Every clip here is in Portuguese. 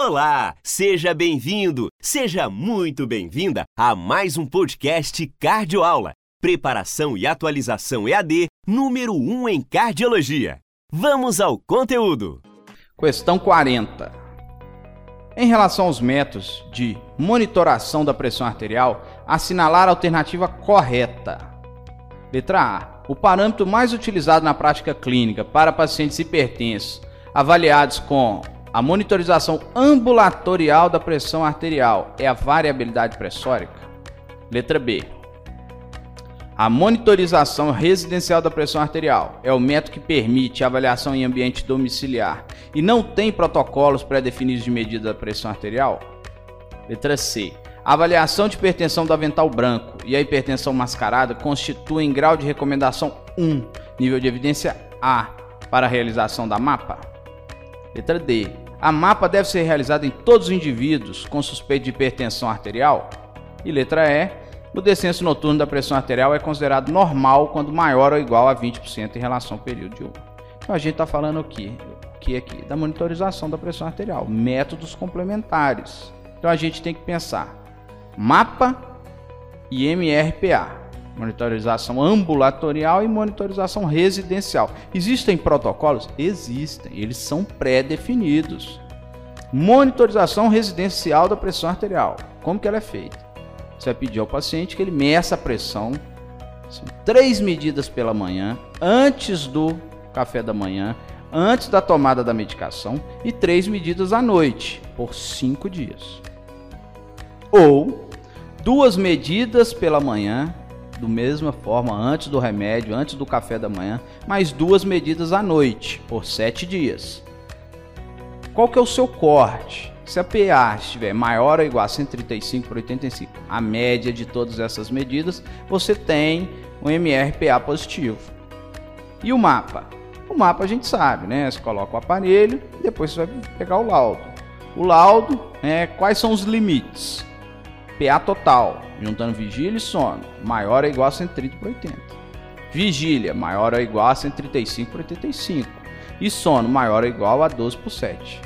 Olá, seja bem-vindo, seja muito bem-vinda a mais um podcast Cardioaula, preparação e atualização EAD número 1 em cardiologia. Vamos ao conteúdo. Questão 40. Em relação aos métodos de monitoração da pressão arterial, assinalar a alternativa correta. Letra A. O parâmetro mais utilizado na prática clínica para pacientes hipertensos avaliados com a monitorização ambulatorial da pressão arterial é a variabilidade pressórica? Letra B. A monitorização residencial da pressão arterial é o método que permite a avaliação em ambiente domiciliar e não tem protocolos pré-definidos de medida da pressão arterial? Letra C. A avaliação de hipertensão do avental branco e a hipertensão mascarada constituem grau de recomendação 1, nível de evidência A, para a realização da mapa? Letra D. A mapa deve ser realizada em todos os indivíduos com suspeita de hipertensão arterial? E letra E. O descenso noturno da pressão arterial é considerado normal quando maior ou igual a 20% em relação ao período de 1. Então a gente está falando aqui, aqui, aqui da monitorização da pressão arterial, métodos complementares. Então a gente tem que pensar mapa e MRPA monitorização ambulatorial e monitorização residencial. Existem protocolos? Existem, eles são pré-definidos. Monitorização residencial da pressão arterial. Como que ela é feita? Você vai pedir ao paciente que ele meça a pressão, são três medidas pela manhã, antes do café da manhã, antes da tomada da medicação e três medidas à noite, por cinco dias. Ou duas medidas pela manhã do mesma forma antes do remédio, antes do café da manhã, mais duas medidas à noite, por sete dias. Qual que é o seu corte? Se a PA estiver maior ou igual a 135 por 85, a média de todas essas medidas, você tem um MRPA positivo. E o mapa? O mapa a gente sabe, né? Você coloca o aparelho e depois você vai pegar o laudo. O laudo é quais são os limites. PA total, juntando vigília e sono, maior ou igual a 130 por 80. Vigília, maior ou igual a 135 por 85. E sono, maior ou igual a 12 por 7.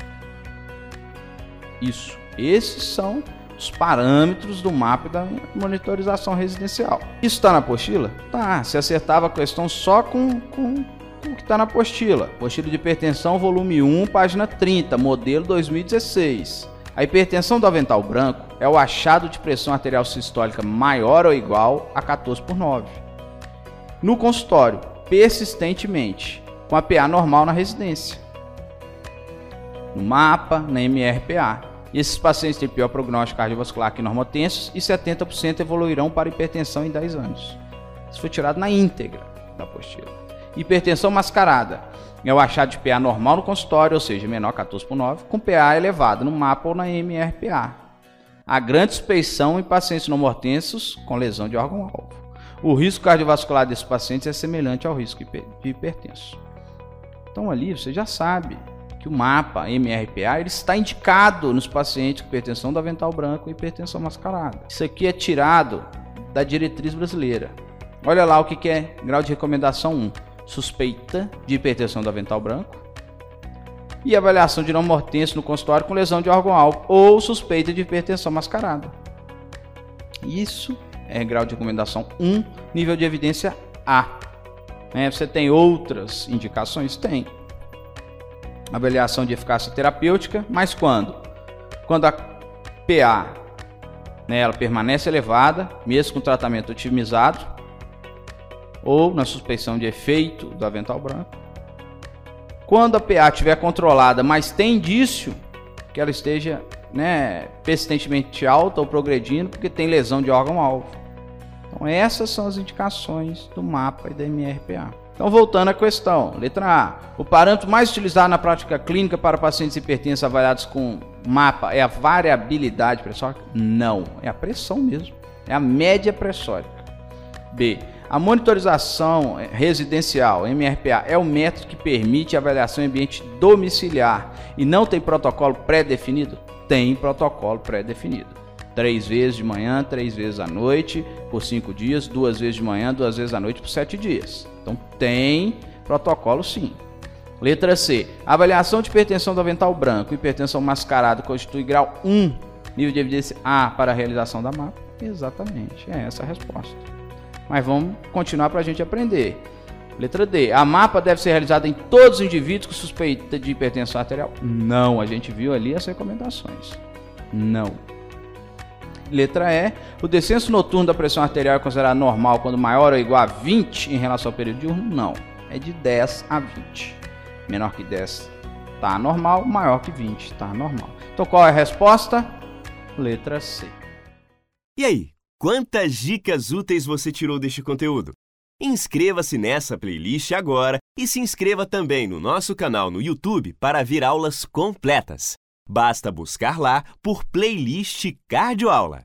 Isso. Esses são os parâmetros do mapa da monitorização residencial. Isso está na apostila? Tá. Se acertava a questão só com, com, com o que está na apostila. Apostila de hipertensão, volume 1, página 30, modelo 2016. A hipertensão do avental branco é o achado de pressão arterial sistólica maior ou igual a 14 por 9. No consultório, persistentemente, com a PA normal na residência. No mapa, na MRPA. E esses pacientes têm pior prognóstico cardiovascular que normotensos e 70% evoluirão para hipertensão em 10 anos. Isso foi tirado na íntegra da apostila. Hipertensão mascarada é o achado de PA normal no consultório, ou seja, menor 14 por 9, com PA elevado no mapa ou na MRPA. Há grande suspeição em pacientes não mortensos com lesão de órgão-alvo. O risco cardiovascular desses pacientes é semelhante ao risco de hipertenso. Então ali você já sabe que o mapa MRPA ele está indicado nos pacientes com hipertensão do avental branco e hipertensão mascarada. Isso aqui é tirado da diretriz brasileira. Olha lá o que é grau de recomendação 1 suspeita de hipertensão do avental branco e avaliação de não mortense no consultório com lesão de órgão-alvo ou suspeita de hipertensão mascarada. Isso é grau de recomendação 1, nível de evidência A. É, você tem outras indicações? Tem. Avaliação de eficácia terapêutica, mas quando? Quando a PA né, ela permanece elevada, mesmo com tratamento otimizado, ou na suspeição de efeito do avental branco. Quando a PA estiver controlada, mas tem indício que ela esteja né, persistentemente alta ou progredindo, porque tem lesão de órgão-alvo. Então, essas são as indicações do mapa e da MRPA. Então, voltando à questão, letra A. O parâmetro mais utilizado na prática clínica para pacientes hipertensos avaliados com mapa é a variabilidade pressórica? Não, é a pressão mesmo. É a média pressórica. B. A monitorização residencial, MRPA, é o método que permite a avaliação em ambiente domiciliar e não tem protocolo pré-definido? Tem protocolo pré-definido. Três vezes de manhã, três vezes à noite, por cinco dias, duas vezes de manhã, duas vezes à noite, por sete dias. Então tem protocolo sim. Letra C. Avaliação de hipertensão do avental branco. Hipertensão mascarada constitui grau 1, nível de evidência A para a realização da mapa. Exatamente, é essa a resposta. Mas vamos continuar para a gente aprender. Letra D. A mapa deve ser realizada em todos os indivíduos com suspeita de hipertensão arterial? Não, a gente viu ali as recomendações. Não. Letra E. O descenso noturno da pressão arterial é considerado normal quando maior ou igual a 20 em relação ao período diurno? Não. É de 10 a 20. Menor que 10 está normal, maior que 20 está normal. Então qual é a resposta? Letra C. E aí, quantas dicas úteis você tirou deste conteúdo? Inscreva-se nessa playlist agora e se inscreva também no nosso canal no YouTube para ver aulas completas. Basta buscar lá por playlist Cardioaula.